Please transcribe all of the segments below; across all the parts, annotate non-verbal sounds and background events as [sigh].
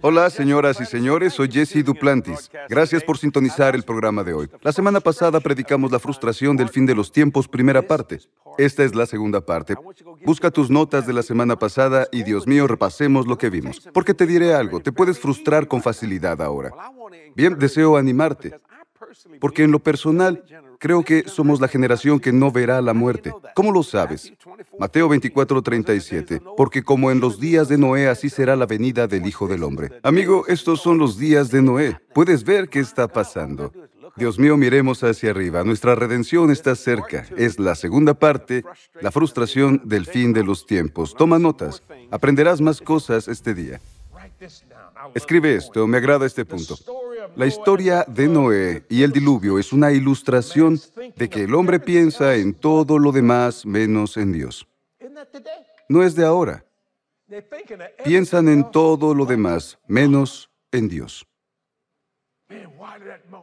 Hola, señoras y señores, soy Jesse Duplantis. Gracias por sintonizar el programa de hoy. La semana pasada predicamos la frustración del fin de los tiempos, primera parte. Esta es la segunda parte. Busca tus notas de la semana pasada y, Dios mío, repasemos lo que vimos. Porque te diré algo, te puedes frustrar con facilidad ahora. Bien, deseo animarte. Porque en lo personal, creo que somos la generación que no verá la muerte. ¿Cómo lo sabes? Mateo 24, 37. Porque como en los días de Noé, así será la venida del Hijo del Hombre. Amigo, estos son los días de Noé. Puedes ver qué está pasando. Dios mío, miremos hacia arriba. Nuestra redención está cerca. Es la segunda parte, la frustración del fin de los tiempos. Toma notas. Aprenderás más cosas este día. Escribe esto, me agrada este punto. La historia de Noé y el diluvio es una ilustración de que el hombre piensa en todo lo demás menos en Dios. No es de ahora. Piensan en todo lo demás menos en Dios.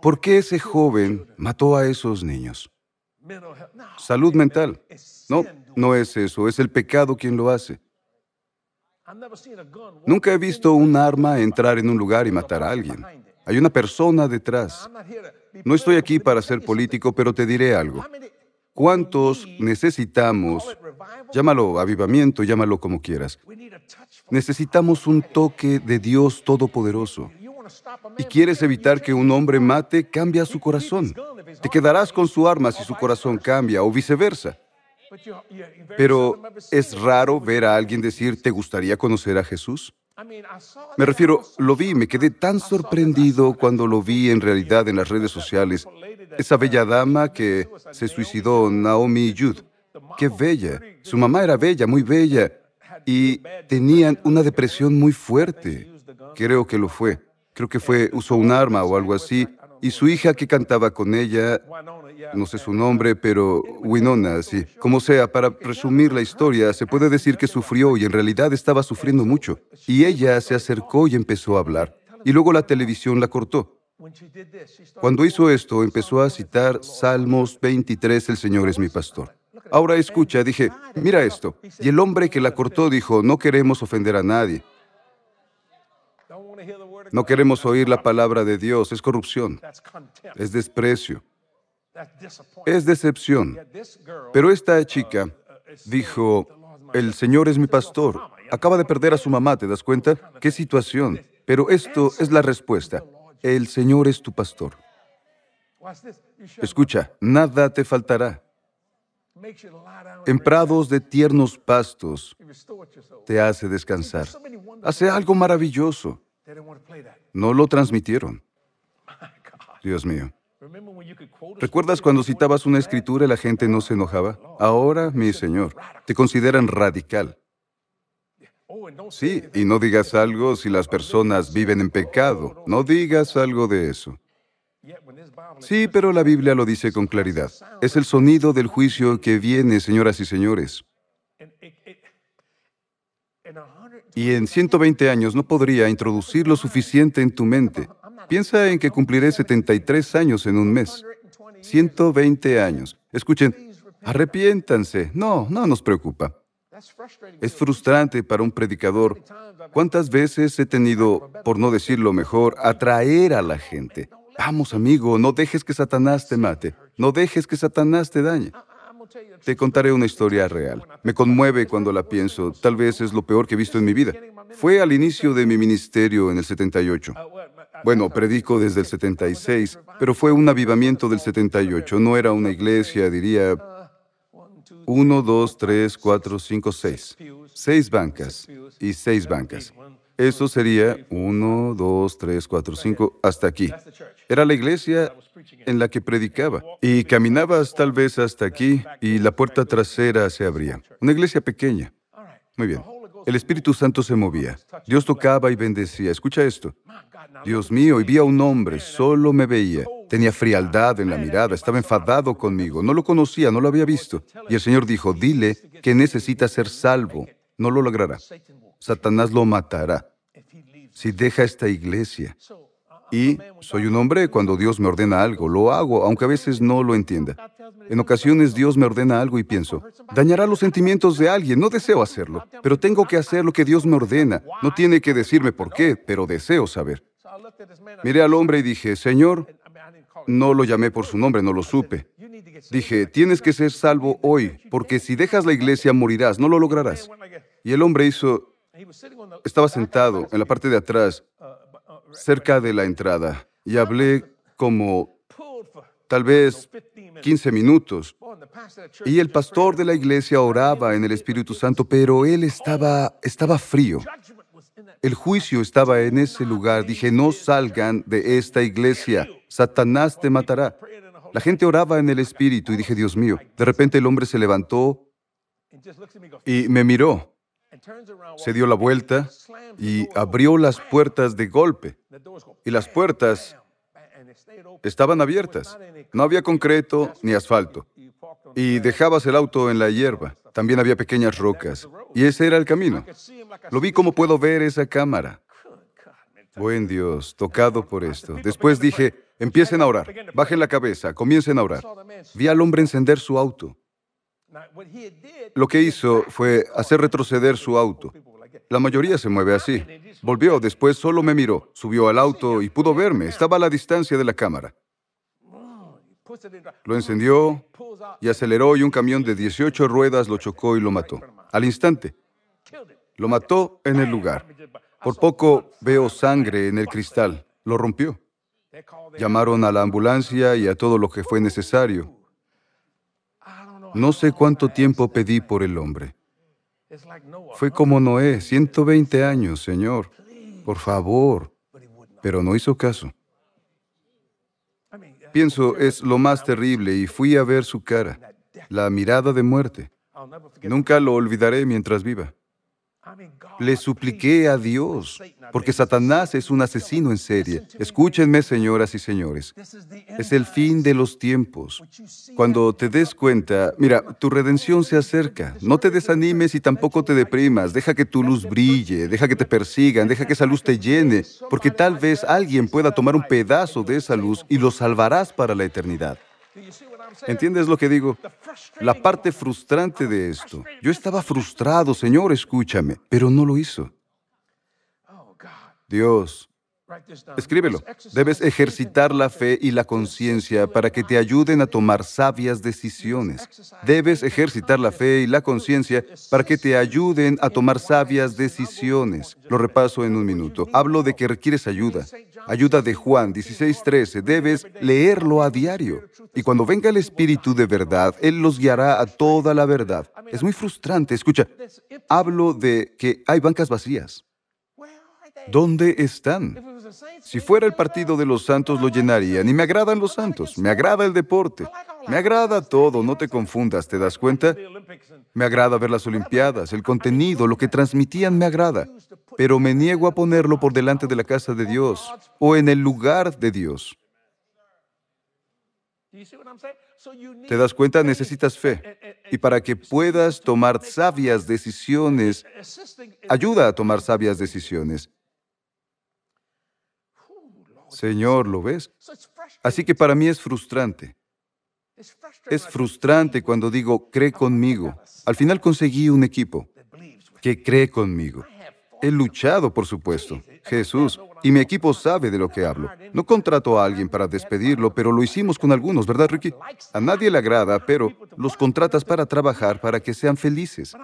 ¿Por qué ese joven mató a esos niños? Salud mental. No, no es eso, es el pecado quien lo hace. Nunca he visto un arma entrar en un lugar y matar a alguien. Hay una persona detrás. No estoy aquí para ser político, pero te diré algo. ¿Cuántos necesitamos, llámalo avivamiento, llámalo como quieras, necesitamos un toque de Dios Todopoderoso? Y quieres evitar que un hombre mate, cambia su corazón. Te quedarás con su arma si su corazón cambia o viceversa. Pero es raro ver a alguien decir, ¿te gustaría conocer a Jesús? Me refiero, lo vi, me quedé tan sorprendido cuando lo vi en realidad en las redes sociales. Esa bella dama que se suicidó, Naomi Judd. Qué bella. Su mamá era bella, muy bella. Y tenían una depresión muy fuerte. Creo que lo fue. Creo que fue, usó un arma o algo así. Y su hija que cantaba con ella, no sé su nombre, pero Winona, sí. Como sea, para resumir la historia, se puede decir que sufrió y en realidad estaba sufriendo mucho. Y ella se acercó y empezó a hablar. Y luego la televisión la cortó. Cuando hizo esto, empezó a citar Salmos 23, El Señor es mi pastor. Ahora escucha, dije, mira esto. Y el hombre que la cortó dijo, no queremos ofender a nadie. No queremos oír la palabra de Dios, es corrupción, es desprecio, es decepción. Pero esta chica dijo, el Señor es mi pastor. Acaba de perder a su mamá, ¿te das cuenta? ¿Qué situación? Pero esto es la respuesta. El Señor es tu pastor. Escucha, nada te faltará. En prados de tiernos pastos te hace descansar. Hace algo maravilloso. No lo transmitieron. [laughs] Dios mío. ¿Recuerdas cuando citabas una escritura y la gente no se enojaba? Ahora, mi Señor, te consideran radical. Sí, y no digas algo si las personas viven en pecado. No digas algo de eso. Sí, pero la Biblia lo dice con claridad. Es el sonido del juicio que viene, señoras y señores. Y en 120 años no podría introducir lo suficiente en tu mente. Piensa en que cumpliré 73 años en un mes. 120 años. Escuchen, arrepiéntanse. No, no nos preocupa. Es frustrante para un predicador. ¿Cuántas veces he tenido, por no decirlo mejor, atraer a la gente? Vamos, amigo, no dejes que Satanás te mate. No dejes que Satanás te dañe. Te contaré una historia real. Me conmueve cuando la pienso. Tal vez es lo peor que he visto en mi vida. Fue al inicio de mi ministerio en el 78. Bueno, predico desde el 76, pero fue un avivamiento del 78. No era una iglesia, diría, uno, dos, tres, cuatro, cinco, seis. Seis bancas y seis bancas. Eso sería uno, dos, tres, cuatro, cinco, hasta aquí. Era la iglesia en la que predicaba. Y caminabas tal vez hasta aquí y la puerta trasera se abría. Una iglesia pequeña. Muy bien. El Espíritu Santo se movía. Dios tocaba y bendecía. Escucha esto. Dios mío, y vi a un hombre, solo me veía. Tenía frialdad en la mirada, estaba enfadado conmigo. No lo conocía, no lo había visto. Y el Señor dijo, dile que necesita ser salvo. No lo logrará. Satanás lo matará si deja esta iglesia. Y soy un hombre, cuando Dios me ordena algo, lo hago, aunque a veces no lo entienda. En ocasiones Dios me ordena algo y pienso, dañará los sentimientos de alguien, no deseo hacerlo, pero tengo que hacer lo que Dios me ordena. No tiene que decirme por qué, pero deseo saber. Miré al hombre y dije, Señor, no lo llamé por su nombre, no lo supe. Dije, tienes que ser salvo hoy, porque si dejas la iglesia morirás, no lo lograrás. Y el hombre hizo, estaba sentado en la parte de atrás, cerca de la entrada, y hablé como tal vez 15 minutos. Y el pastor de la iglesia oraba en el Espíritu Santo, pero él estaba, estaba frío. El juicio estaba en ese lugar. Dije, no salgan de esta iglesia. Satanás te matará. La gente oraba en el Espíritu y dije, Dios mío. De repente el hombre se levantó y me miró. Se dio la vuelta y abrió las puertas de golpe. Y las puertas estaban abiertas. No había concreto ni asfalto. Y dejabas el auto en la hierba. También había pequeñas rocas. Y ese era el camino. Lo vi como puedo ver esa cámara. Buen Dios, tocado por esto. Después dije, empiecen a orar. Bajen la cabeza, comiencen a orar. Vi al hombre encender su auto. Lo que hizo fue hacer retroceder su auto. La mayoría se mueve así. Volvió, después solo me miró, subió al auto y pudo verme. Estaba a la distancia de la cámara. Lo encendió y aceleró y un camión de 18 ruedas lo chocó y lo mató. Al instante. Lo mató en el lugar. Por poco veo sangre en el cristal. Lo rompió. Llamaron a la ambulancia y a todo lo que fue necesario. No sé cuánto tiempo pedí por el hombre. Fue como Noé, 120 años, Señor. Por favor. Pero no hizo caso. Pienso, es lo más terrible y fui a ver su cara, la mirada de muerte. Nunca lo olvidaré mientras viva. Le supliqué a Dios, porque Satanás es un asesino en serie. Escúchenme, señoras y señores. Es el fin de los tiempos. Cuando te des cuenta, mira, tu redención se acerca. No te desanimes y tampoco te deprimas. Deja que tu luz brille, deja que te persigan, deja que esa luz te llene, porque tal vez alguien pueda tomar un pedazo de esa luz y lo salvarás para la eternidad. ¿Entiendes lo que digo? La parte frustrante de esto. Yo estaba frustrado, Señor, escúchame, pero no lo hizo. Dios, escríbelo. Debes ejercitar la fe y la conciencia para que te ayuden a tomar sabias decisiones. Debes ejercitar la fe y la conciencia para que te ayuden a tomar sabias decisiones. Lo repaso en un minuto. Hablo de que requieres ayuda. Ayuda de Juan 16:13. Debes leerlo a diario. Y cuando venga el Espíritu de verdad, Él los guiará a toda la verdad. Es muy frustrante. Escucha, hablo de que hay bancas vacías. ¿Dónde están? Si fuera el partido de los santos lo llenarían y me agradan los santos, me agrada el deporte, me agrada todo, no te confundas, ¿te das cuenta? Me agrada ver las Olimpiadas, el contenido, lo que transmitían me agrada, pero me niego a ponerlo por delante de la casa de Dios o en el lugar de Dios. ¿Te das cuenta? Necesitas fe. Y para que puedas tomar sabias decisiones, ayuda a tomar sabias decisiones. Señor, ¿lo ves? Así que para mí es frustrante. Es frustrante cuando digo, cree conmigo. Al final conseguí un equipo que cree conmigo. He luchado, por supuesto. Jesús. Y mi equipo sabe de lo que hablo. No contrato a alguien para despedirlo, pero lo hicimos con algunos, ¿verdad, Ricky? A nadie le agrada, pero los contratas para trabajar para que sean felices.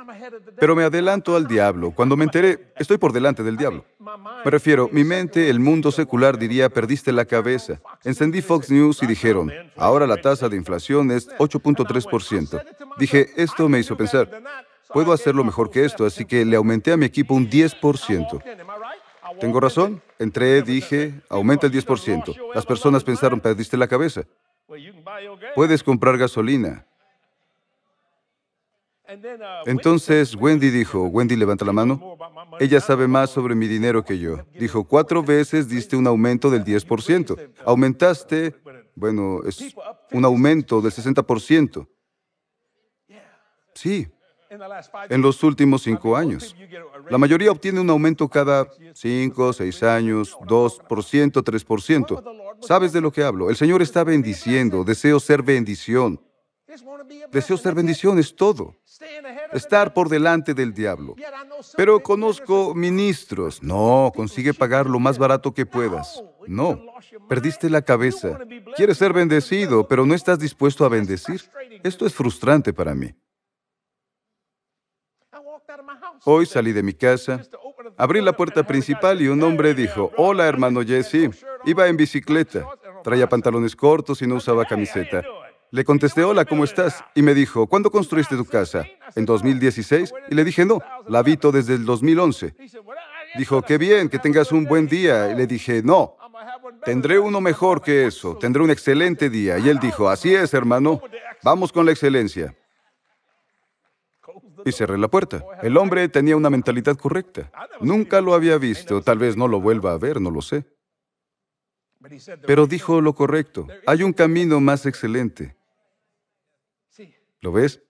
Pero me adelanto al diablo. Cuando me enteré, estoy por delante del diablo. Me refiero, mi mente, el mundo secular diría, perdiste la cabeza. Encendí Fox News y dijeron, ahora la tasa de inflación es 8.3%. Dije, esto me hizo pensar, puedo hacerlo mejor que esto, así que le aumenté a mi equipo un 10%. ¿Tengo razón? Entré, dije, aumenta el 10%. Las personas pensaron, perdiste la cabeza. Puedes comprar gasolina. Entonces Wendy dijo, Wendy levanta la mano, ella sabe más sobre mi dinero que yo. Dijo, cuatro veces diste un aumento del 10%. Aumentaste, bueno, es un aumento del 60%. Sí, en los últimos cinco años. La mayoría obtiene un aumento cada cinco, seis años, 2%, 3%. ¿Sabes de lo que hablo? El Señor está bendiciendo. Deseo ser bendición. Deseo ser bendición, es todo. Estar por delante del diablo. Pero conozco ministros. No, consigue pagar lo más barato que puedas. No, perdiste la cabeza. Quieres ser bendecido, pero no estás dispuesto a bendecir. Esto es frustrante para mí. Hoy salí de mi casa, abrí la puerta principal y un hombre dijo, hola hermano Jesse, iba en bicicleta, traía pantalones cortos y no usaba camiseta. Le contesté, hola, ¿cómo estás? Y me dijo, ¿cuándo construiste tu casa? ¿En 2016? Y le dije, no, la habito desde el 2011. Dijo, qué bien, que tengas un buen día. Y le dije, no, tendré uno mejor que eso, tendré un excelente día. Y él dijo, así es, hermano, vamos con la excelencia. Y cerré la puerta. El hombre tenía una mentalidad correcta. Nunca lo había visto, tal vez no lo vuelva a ver, no lo sé. Pero dijo lo correcto. Hay un camino más excelente. ¿Lo ves?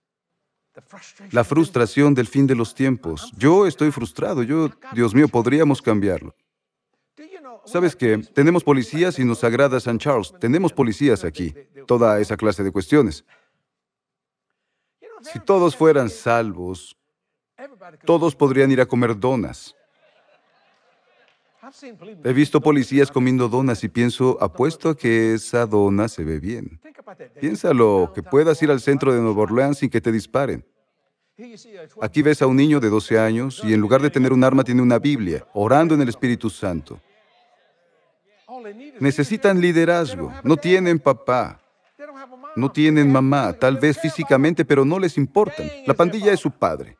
La frustración del fin de los tiempos. Yo estoy frustrado. Yo, Dios mío, podríamos cambiarlo. ¿Sabes qué? Tenemos policías y nos agrada San Charles. Tenemos policías aquí. Toda esa clase de cuestiones. Si todos fueran salvos, todos podrían ir a comer donas. He visto policías comiendo donas y pienso, apuesto a que esa dona se ve bien. Piénsalo, que puedas ir al centro de Nueva Orleans sin que te disparen. Aquí ves a un niño de 12 años y en lugar de tener un arma tiene una Biblia, orando en el Espíritu Santo. Necesitan liderazgo, no tienen papá, no tienen mamá, tal vez físicamente, pero no les importan. La pandilla es su padre.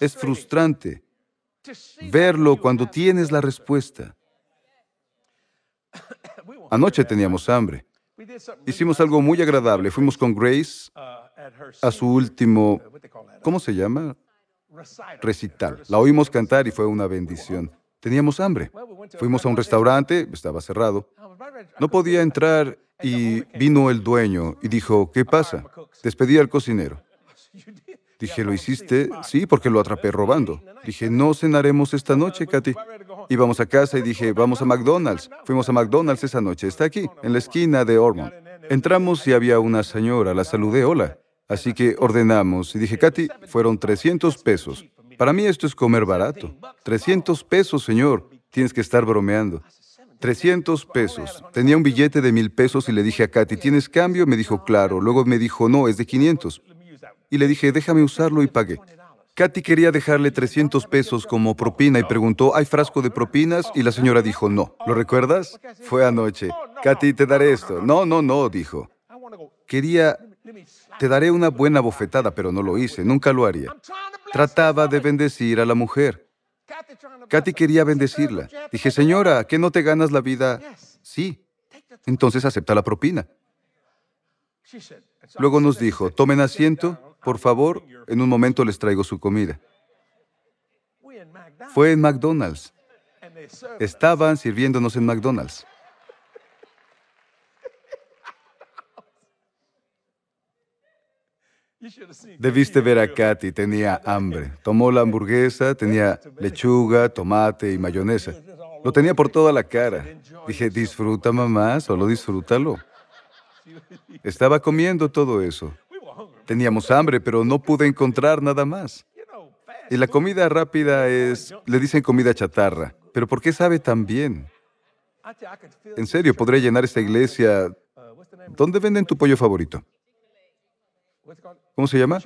Es frustrante verlo cuando tienes la respuesta. Anoche teníamos hambre. Hicimos algo muy agradable. Fuimos con Grace a su último, ¿cómo se llama? Recital. La oímos cantar y fue una bendición. Teníamos hambre. Fuimos a un restaurante, estaba cerrado. No podía entrar y vino el dueño y dijo, ¿qué pasa? Despedí al cocinero. [laughs] Dije, ¿lo hiciste? Sí, porque lo atrapé robando. Dije, no cenaremos esta noche, Katy. Íbamos a casa y dije, vamos a McDonald's. Fuimos a McDonald's esa noche. Está aquí, en la esquina de Ormond. Entramos y había una señora. La saludé, hola. Así que ordenamos y dije, Katy, fueron 300 pesos. Para mí esto es comer barato. 300 pesos, señor. Tienes que estar bromeando. 300 pesos. Tenía un billete de mil pesos y le dije a Katy, ¿tienes cambio? Me dijo, claro. Luego me dijo, no, es de 500 y le dije, déjame usarlo y pagué. Katy quería dejarle 300 pesos como propina y preguntó, ¿hay frasco de propinas? Y la señora dijo, no. ¿Lo recuerdas? Fue anoche. Katy, te daré esto. No, no, no, dijo. Quería, te daré una buena bofetada, pero no lo hice, nunca lo haría. Trataba de bendecir a la mujer. Katy quería bendecirla. Dije, señora, ¿qué no te ganas la vida? Sí. Entonces acepta la propina. Luego nos dijo, tomen asiento por favor, en un momento les traigo su comida. Fue en McDonald's. Estaban sirviéndonos en McDonald's. Debiste ver a Katy, tenía hambre. Tomó la hamburguesa, tenía lechuga, tomate y mayonesa. Lo tenía por toda la cara. Dije, disfruta mamá, solo disfrútalo. Estaba comiendo todo eso. Teníamos hambre, pero no pude encontrar nada más. Y la comida rápida es, le dicen comida chatarra, pero ¿por qué sabe tan bien? En serio, podré llenar esta iglesia. ¿Dónde venden tu pollo favorito? ¿Cómo se llama?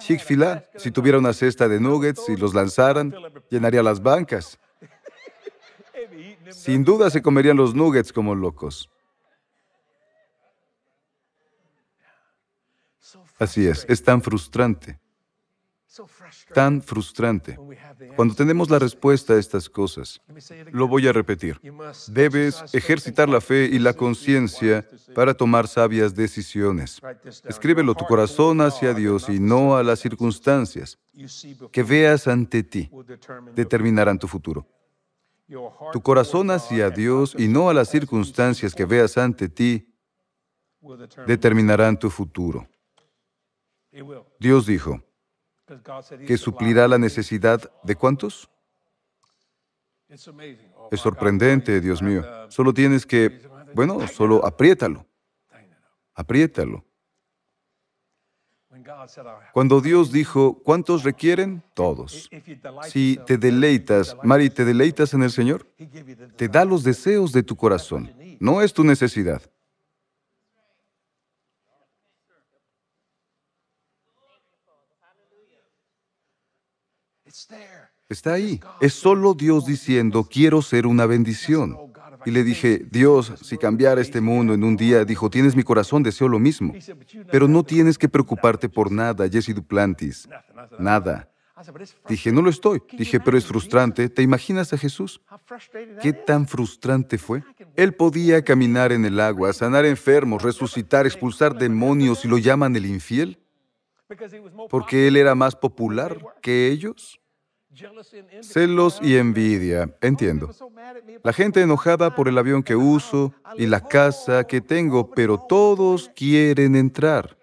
Chick-fil-A. Si tuviera una cesta de nuggets y los lanzaran, llenaría las bancas. [laughs] Sin duda se comerían los nuggets como locos. Así es, es tan frustrante, tan frustrante. Cuando tenemos la respuesta a estas cosas, lo voy a repetir, debes ejercitar la fe y la conciencia para tomar sabias decisiones. Escríbelo tu corazón hacia Dios y no a las circunstancias que veas ante ti determinarán tu futuro. Tu corazón hacia Dios y no a las circunstancias que veas ante ti determinarán tu futuro. Dios dijo que suplirá la necesidad de cuántos? Es sorprendente, Dios mío. Solo tienes que, bueno, solo apriétalo. Apriétalo. Cuando Dios dijo, ¿cuántos requieren? Todos. Si te deleitas, Mari, ¿te deleitas en el Señor? Te da los deseos de tu corazón. No es tu necesidad. Está ahí. Es solo Dios diciendo, quiero ser una bendición. Y le dije, Dios, si cambiara este mundo en un día, dijo, tienes mi corazón, deseo lo mismo. Pero no tienes que preocuparte por nada, Jesse Duplantis. Nada. Dije, no lo estoy. Dije, pero es frustrante. ¿Te imaginas a Jesús? ¿Qué tan frustrante fue? Él podía caminar en el agua, sanar enfermos, resucitar, expulsar demonios y lo llaman el infiel. Porque él era más popular que ellos. Celos y envidia, entiendo. La gente enojada por el avión que uso y la casa que tengo, pero todos quieren entrar.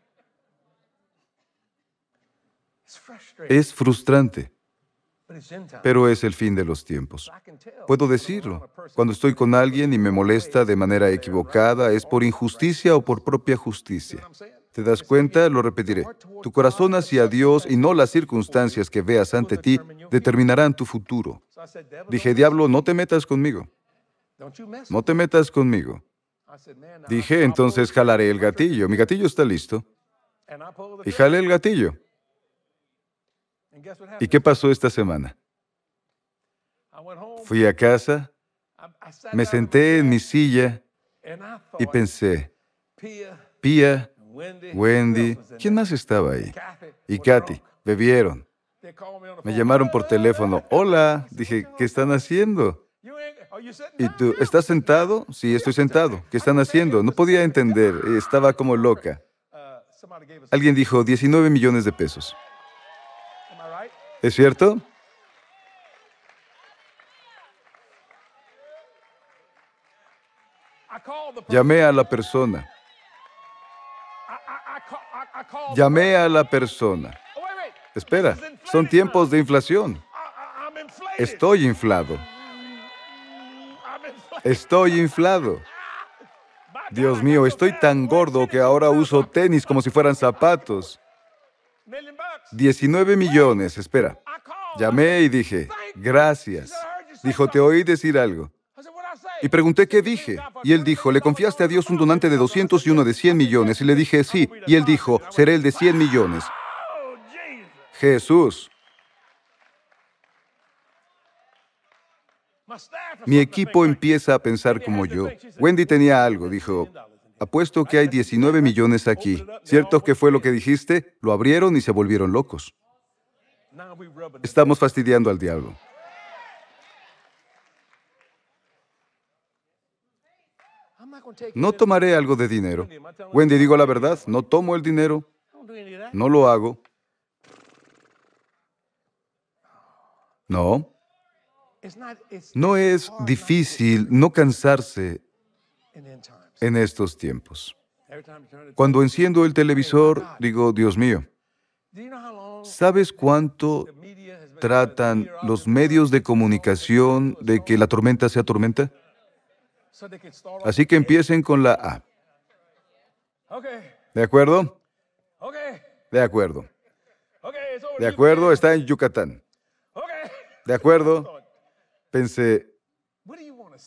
Es frustrante, pero es el fin de los tiempos. Puedo decirlo. Cuando estoy con alguien y me molesta de manera equivocada, ¿es por injusticia o por propia justicia? ¿Te das cuenta? Lo repetiré. Tu corazón hacia Dios y no las circunstancias que veas ante ti determinarán tu futuro. Dije, diablo, no te metas conmigo. No te metas conmigo. Dije, entonces jalaré el gatillo. Mi gatillo está listo. Y jalé el gatillo. ¿Y qué pasó esta semana? Fui a casa, me senté en mi silla y pensé, Pía, Wendy, ¿quién más estaba ahí? Y Katy, bebieron. Me llamaron por teléfono. Hola, dije, ¿qué están haciendo? ¿Y tú, estás sentado? Sí, estoy sentado. ¿Qué están haciendo? No podía entender, estaba como loca. Alguien dijo 19 millones de pesos. ¿Es cierto? Llamé a la persona. Llamé a la persona. Espera, son tiempos de inflación. Estoy inflado. Estoy inflado. Dios mío, estoy tan gordo que ahora uso tenis como si fueran zapatos. 19 millones, espera. Llamé y dije, gracias. Dijo, te oí decir algo. Y pregunté qué dije. Y él dijo, ¿le confiaste a Dios un donante de 200 y uno de 100 millones? Y le dije, sí. Y él dijo, seré el de 100 millones. Jesús. Mi equipo empieza a pensar como yo. Wendy tenía algo, dijo, apuesto que hay 19 millones aquí. ¿Cierto que fue lo que dijiste? Lo abrieron y se volvieron locos. Estamos fastidiando al diablo. No tomaré algo de dinero. Wendy, digo la verdad, no tomo el dinero. No lo hago. No. No es difícil no cansarse en estos tiempos. Cuando enciendo el televisor, digo, Dios mío, ¿sabes cuánto tratan los medios de comunicación de que la tormenta sea tormenta? Así que empiecen con la A. ¿De acuerdo? De acuerdo. De acuerdo, está en Yucatán. De acuerdo. Pensé,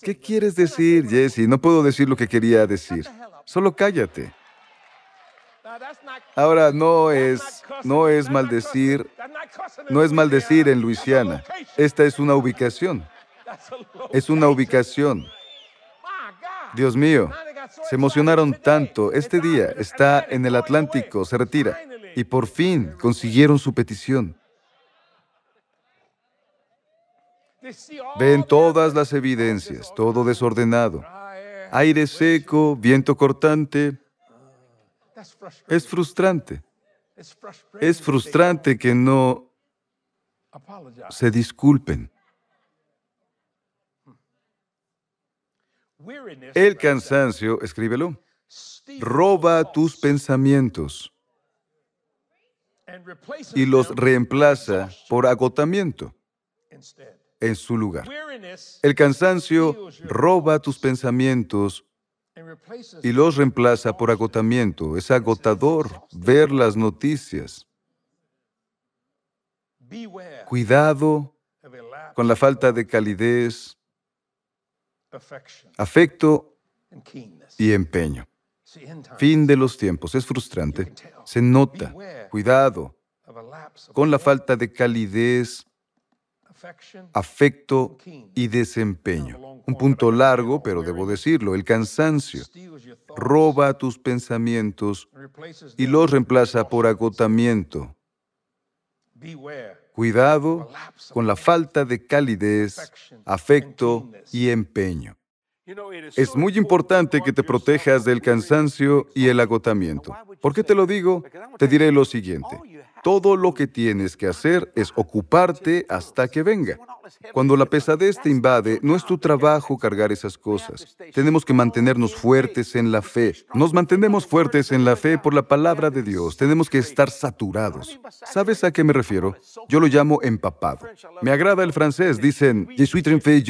¿qué quieres decir, Jesse? No puedo decir lo que quería decir. Solo cállate. Ahora no es no es maldecir, no es maldecir en Luisiana. Esta es una ubicación. Es una ubicación. Dios mío, se emocionaron tanto. Este día está en el Atlántico, se retira. Y por fin consiguieron su petición. Ven todas las evidencias, todo desordenado. Aire seco, viento cortante. Es frustrante. Es frustrante que no se disculpen. El cansancio, escríbelo, roba tus pensamientos. y los reemplaza por agotamiento en su lugar. El cansancio roba tus pensamientos y los reemplaza por agotamiento. Es agotador ver las noticias. Cuidado con la falta de calidez, afecto y empeño. Fin de los tiempos. Es frustrante. Se nota. Cuidado con la falta de calidez, afecto y desempeño. Un punto largo, pero debo decirlo, el cansancio roba tus pensamientos y los reemplaza por agotamiento. Cuidado con la falta de calidez, afecto y empeño. Es muy importante que te protejas del cansancio y el agotamiento. ¿Por qué te lo digo? Te diré lo siguiente. Todo lo que tienes que hacer es ocuparte hasta que venga. Cuando la pesadez te invade, no es tu trabajo cargar esas cosas. Tenemos que mantenernos fuertes en la fe. Nos mantenemos fuertes en la fe por la palabra de Dios. Tenemos que estar saturados. ¿Sabes a qué me refiero? Yo lo llamo empapado. Me agrada el francés. Dicen, Je suis trempé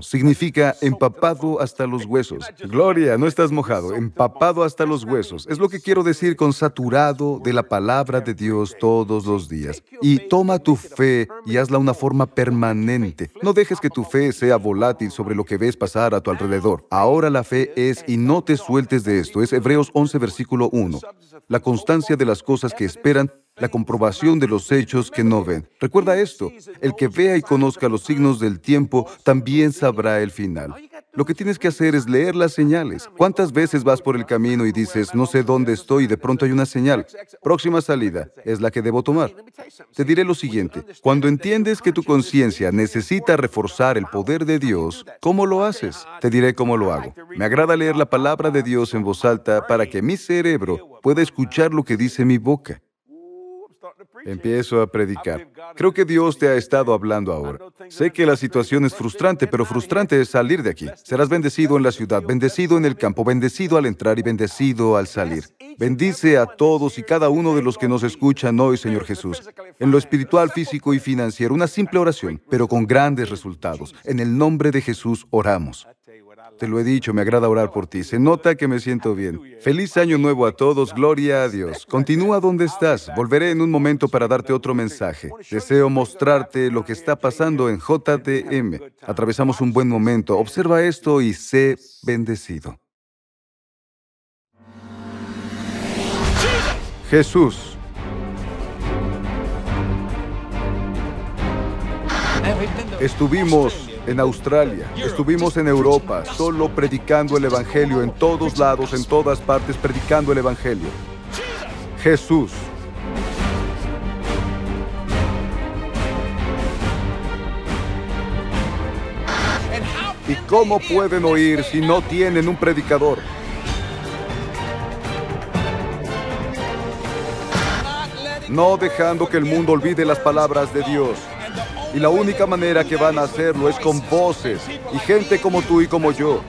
Significa empapado hasta los huesos. Gloria, no estás mojado. Empapado hasta los huesos. Es lo que quiero decir con saturado de la palabra de Dios todos los días. Y toma tu fe y hazla una forma permanente. No dejes que tu fe sea volátil sobre lo que ves pasar a tu alrededor. Ahora la fe es, y no te sueltes de esto, es Hebreos 11, versículo 1. La constancia de las cosas que esperan la comprobación de los hechos que no ven. Recuerda esto, el que vea y conozca los signos del tiempo también sabrá el final. Lo que tienes que hacer es leer las señales. ¿Cuántas veces vas por el camino y dices, no sé dónde estoy y de pronto hay una señal? Próxima salida es la que debo tomar. Te diré lo siguiente, cuando entiendes que tu conciencia necesita reforzar el poder de Dios, ¿cómo lo haces? Te diré cómo lo hago. Me agrada leer la palabra de Dios en voz alta para que mi cerebro pueda escuchar lo que dice mi boca. Empiezo a predicar. Creo que Dios te ha estado hablando ahora. Sé que la situación es frustrante, pero frustrante es salir de aquí. Serás bendecido en la ciudad, bendecido en el campo, bendecido al entrar y bendecido al salir. Bendice a todos y cada uno de los que nos escuchan hoy, Señor Jesús. En lo espiritual, físico y financiero, una simple oración, pero con grandes resultados. En el nombre de Jesús oramos. Te lo he dicho, me agrada orar por ti. Se nota que me siento bien. Feliz año nuevo a todos, gloria a Dios. Continúa donde estás. Volveré en un momento para darte otro mensaje. Deseo mostrarte lo que está pasando en JTM. Atravesamos un buen momento. Observa esto y sé bendecido. Jesús. Estuvimos en Australia, estuvimos en Europa, solo predicando el Evangelio en todos lados, en todas partes, predicando el Evangelio. Jesús. ¿Y cómo pueden oír si no tienen un predicador? No dejando que el mundo olvide las palabras de Dios. Y la única manera que van a hacerlo es con voces y gente como tú y como yo.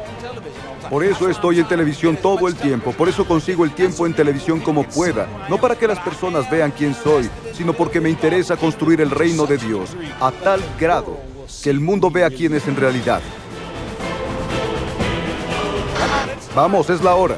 Por eso estoy en televisión todo el tiempo, por eso consigo el tiempo en televisión como pueda, no para que las personas vean quién soy, sino porque me interesa construir el reino de Dios a tal grado que el mundo vea quién es en realidad. Vamos, es la hora.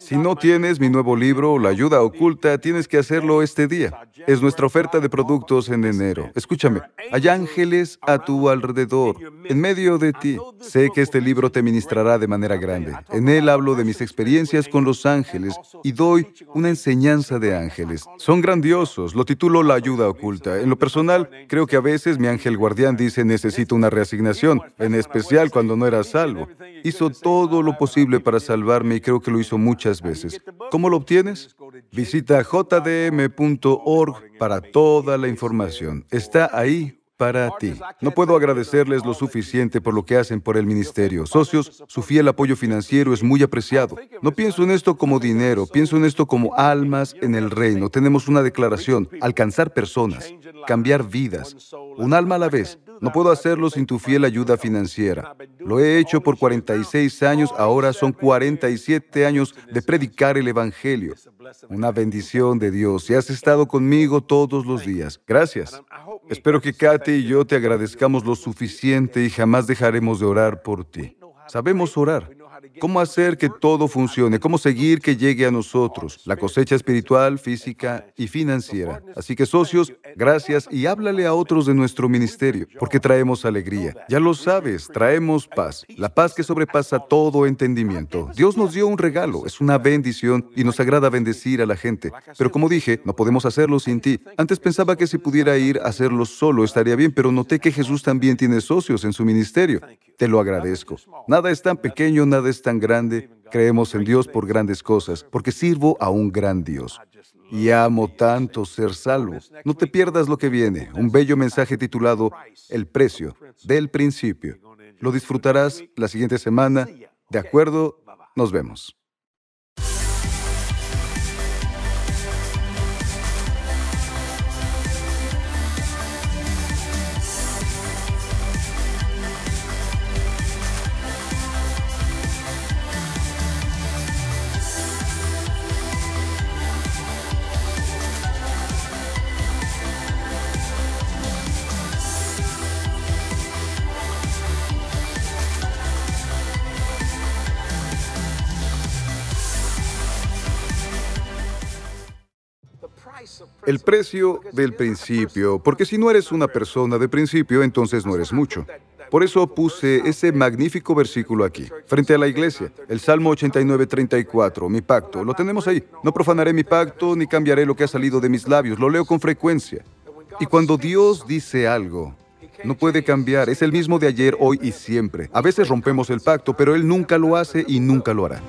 Si no tienes mi nuevo libro, La ayuda oculta, tienes que hacerlo este día. Es nuestra oferta de productos en enero. Escúchame, hay ángeles a tu alrededor, en medio de ti. Sé que este libro te ministrará de manera grande. En él hablo de mis experiencias con los ángeles y doy una enseñanza de ángeles. Son grandiosos. Lo titulo La ayuda oculta. En lo personal, creo que a veces mi ángel guardián dice necesito una reasignación, en especial cuando no era salvo. Hizo todo lo posible para salvarme y creo que lo muchas veces. ¿Cómo lo obtienes? Visita jdm.org para toda la información. Está ahí para ti. No puedo agradecerles lo suficiente por lo que hacen por el ministerio. Socios, su fiel apoyo financiero es muy apreciado. No pienso en esto como dinero, pienso en esto como almas en el reino. Tenemos una declaración, alcanzar personas, cambiar vidas, un alma a la vez. No puedo hacerlo sin tu fiel ayuda financiera. Lo he hecho por 46 años, ahora son 47 años de predicar el Evangelio. Una bendición de Dios. Y has estado conmigo todos los días. Gracias. Espero que Katy y yo te agradezcamos lo suficiente y jamás dejaremos de orar por ti. Sabemos orar cómo hacer que todo funcione, cómo seguir que llegue a nosotros, la cosecha espiritual, física y financiera. Así que socios, gracias y háblale a otros de nuestro ministerio, porque traemos alegría. Ya lo sabes, traemos paz, la paz que sobrepasa todo entendimiento. Dios nos dio un regalo, es una bendición y nos agrada bendecir a la gente. Pero como dije, no podemos hacerlo sin ti. Antes pensaba que si pudiera ir a hacerlo solo estaría bien, pero noté que Jesús también tiene socios en su ministerio. Te lo agradezco. Nada es tan pequeño, nada es tan grande, creemos en Dios por grandes cosas, porque sirvo a un gran Dios. Y amo tanto ser salvo. No te pierdas lo que viene, un bello mensaje titulado El precio del principio. Lo disfrutarás la siguiente semana. ¿De acuerdo? Nos vemos. El precio del principio, porque si no eres una persona de principio, entonces no eres mucho. Por eso puse ese magnífico versículo aquí, frente a la iglesia, el Salmo 89, 34, mi pacto. Lo tenemos ahí. No profanaré mi pacto ni cambiaré lo que ha salido de mis labios. Lo leo con frecuencia. Y cuando Dios dice algo, no puede cambiar. Es el mismo de ayer, hoy y siempre. A veces rompemos el pacto, pero Él nunca lo hace y nunca lo hará.